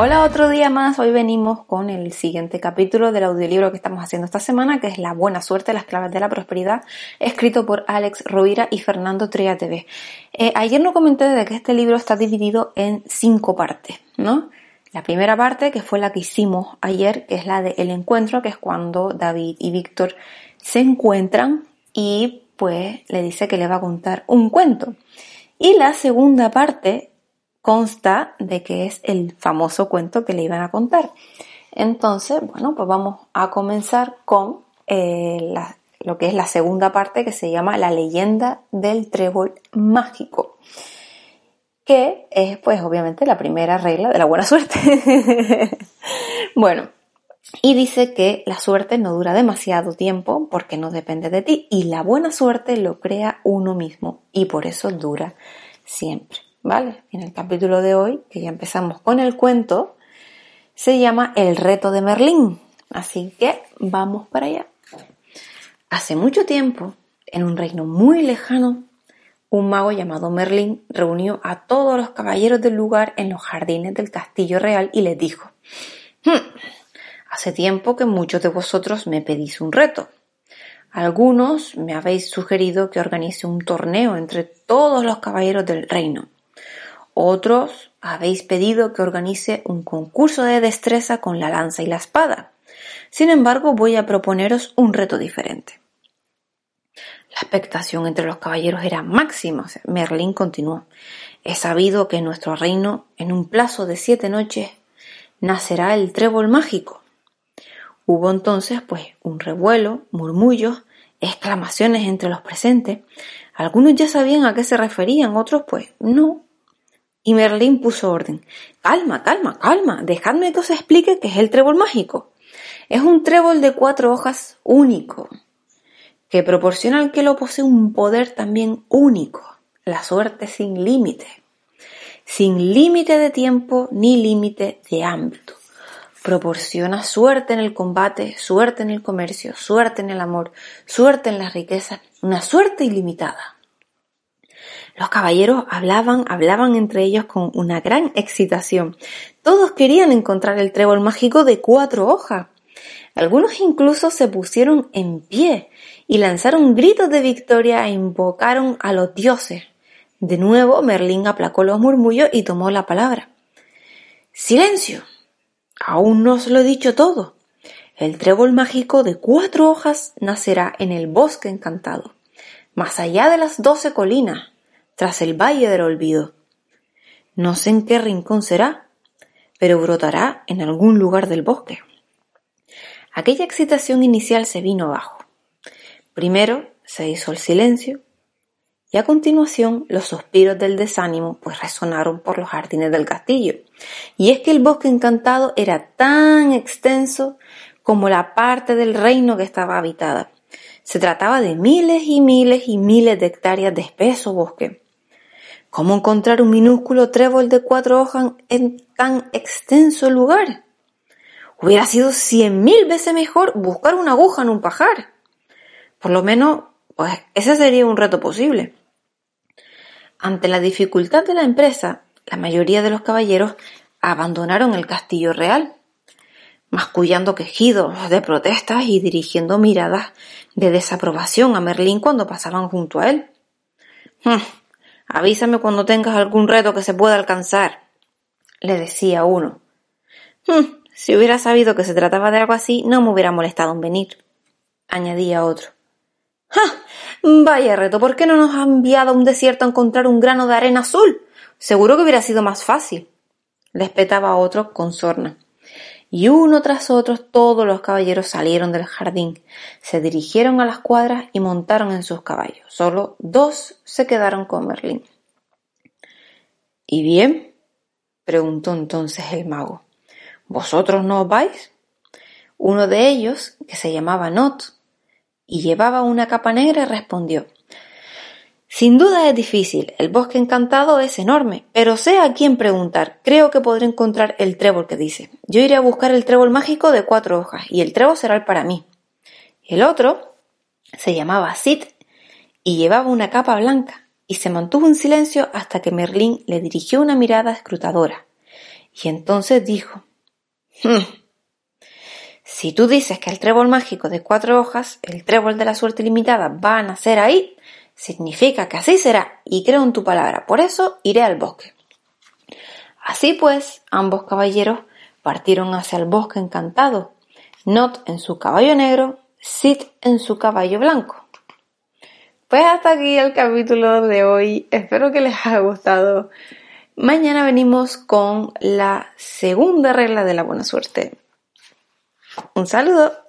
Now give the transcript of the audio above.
Hola, otro día más. Hoy venimos con el siguiente capítulo del audiolibro que estamos haciendo esta semana, que es La buena suerte, las claves de la prosperidad, escrito por Alex Rovira y Fernando Tria TV. Eh, ayer no comenté de que este libro está dividido en cinco partes, ¿no? La primera parte, que fue la que hicimos ayer, que es la de El Encuentro, que es cuando David y Víctor se encuentran y pues le dice que le va a contar un cuento. Y la segunda parte consta de que es el famoso cuento que le iban a contar. Entonces, bueno, pues vamos a comenzar con eh, lo que es la segunda parte que se llama La leyenda del trébol mágico, que es pues obviamente la primera regla de la buena suerte. bueno, y dice que la suerte no dura demasiado tiempo porque no depende de ti y la buena suerte lo crea uno mismo y por eso dura siempre. ¿Vale? En el capítulo de hoy, que ya empezamos con el cuento, se llama El reto de Merlín. Así que vamos para allá. Hace mucho tiempo, en un reino muy lejano, un mago llamado Merlín reunió a todos los caballeros del lugar en los jardines del castillo real y les dijo, hmm, hace tiempo que muchos de vosotros me pedís un reto. Algunos me habéis sugerido que organice un torneo entre todos los caballeros del reino. Otros habéis pedido que organice un concurso de destreza con la lanza y la espada. Sin embargo, voy a proponeros un reto diferente. La expectación entre los caballeros era máxima. Merlín continuó. He sabido que en nuestro reino, en un plazo de siete noches, nacerá el trébol mágico. Hubo entonces, pues, un revuelo, murmullos, exclamaciones entre los presentes. Algunos ya sabían a qué se referían, otros, pues, no. Y Merlín puso orden. Calma, calma, calma. Dejadme que os explique qué es el trébol mágico. Es un trébol de cuatro hojas único, que proporciona al que lo posee un poder también único, la suerte sin límite, sin límite de tiempo ni límite de ámbito. Proporciona suerte en el combate, suerte en el comercio, suerte en el amor, suerte en la riqueza, una suerte ilimitada. Los caballeros hablaban, hablaban entre ellos con una gran excitación. Todos querían encontrar el trébol mágico de cuatro hojas. Algunos incluso se pusieron en pie y lanzaron gritos de victoria e invocaron a los dioses. De nuevo Merlín aplacó los murmullos y tomó la palabra. Silencio. Aún no os lo he dicho todo. El trébol mágico de cuatro hojas nacerá en el bosque encantado, más allá de las doce colinas, tras el valle del olvido. No sé en qué rincón será, pero brotará en algún lugar del bosque. Aquella excitación inicial se vino abajo. Primero se hizo el silencio y a continuación los suspiros del desánimo pues resonaron por los jardines del castillo. Y es que el bosque encantado era tan extenso como la parte del reino que estaba habitada. Se trataba de miles y miles y miles de hectáreas de espeso bosque. ¿Cómo encontrar un minúsculo trébol de cuatro hojas en tan extenso lugar? Hubiera sido cien mil veces mejor buscar una aguja en un pajar. Por lo menos, pues ese sería un reto posible. Ante la dificultad de la empresa, la mayoría de los caballeros abandonaron el castillo real, mascullando quejidos de protestas y dirigiendo miradas de desaprobación a Merlín cuando pasaban junto a él. Avísame cuando tengas algún reto que se pueda alcanzar, le decía uno. Hmm, si hubiera sabido que se trataba de algo así, no me hubiera molestado en venir, añadía otro. ¡Ja! Vaya reto, ¿por qué no nos ha enviado a un desierto a encontrar un grano de arena azul? Seguro que hubiera sido más fácil, le espetaba otro con sorna y uno tras otro todos los caballeros salieron del jardín, se dirigieron a las cuadras y montaron en sus caballos. Solo dos se quedaron con Merlín. ¿Y bien? preguntó entonces el mago. ¿Vosotros no os vais? Uno de ellos, que se llamaba Not y llevaba una capa negra, respondió sin duda es difícil, el bosque encantado es enorme, pero sé a quién preguntar. Creo que podré encontrar el trébol que dice. Yo iré a buscar el trébol mágico de cuatro hojas, y el trébol será el para mí. El otro se llamaba Sid y llevaba una capa blanca, y se mantuvo en silencio hasta que Merlín le dirigió una mirada escrutadora. Y entonces dijo, hmm, si tú dices que el trébol mágico de cuatro hojas, el trébol de la suerte limitada, va a nacer ahí, significa que así será y creo en tu palabra. Por eso iré al bosque. Así pues, ambos caballeros partieron hacia el bosque encantado, Not en su caballo negro, Sid en su caballo blanco. Pues hasta aquí el capítulo de hoy. Espero que les haya gustado. Mañana venimos con la segunda regla de la buena suerte. Un saludo.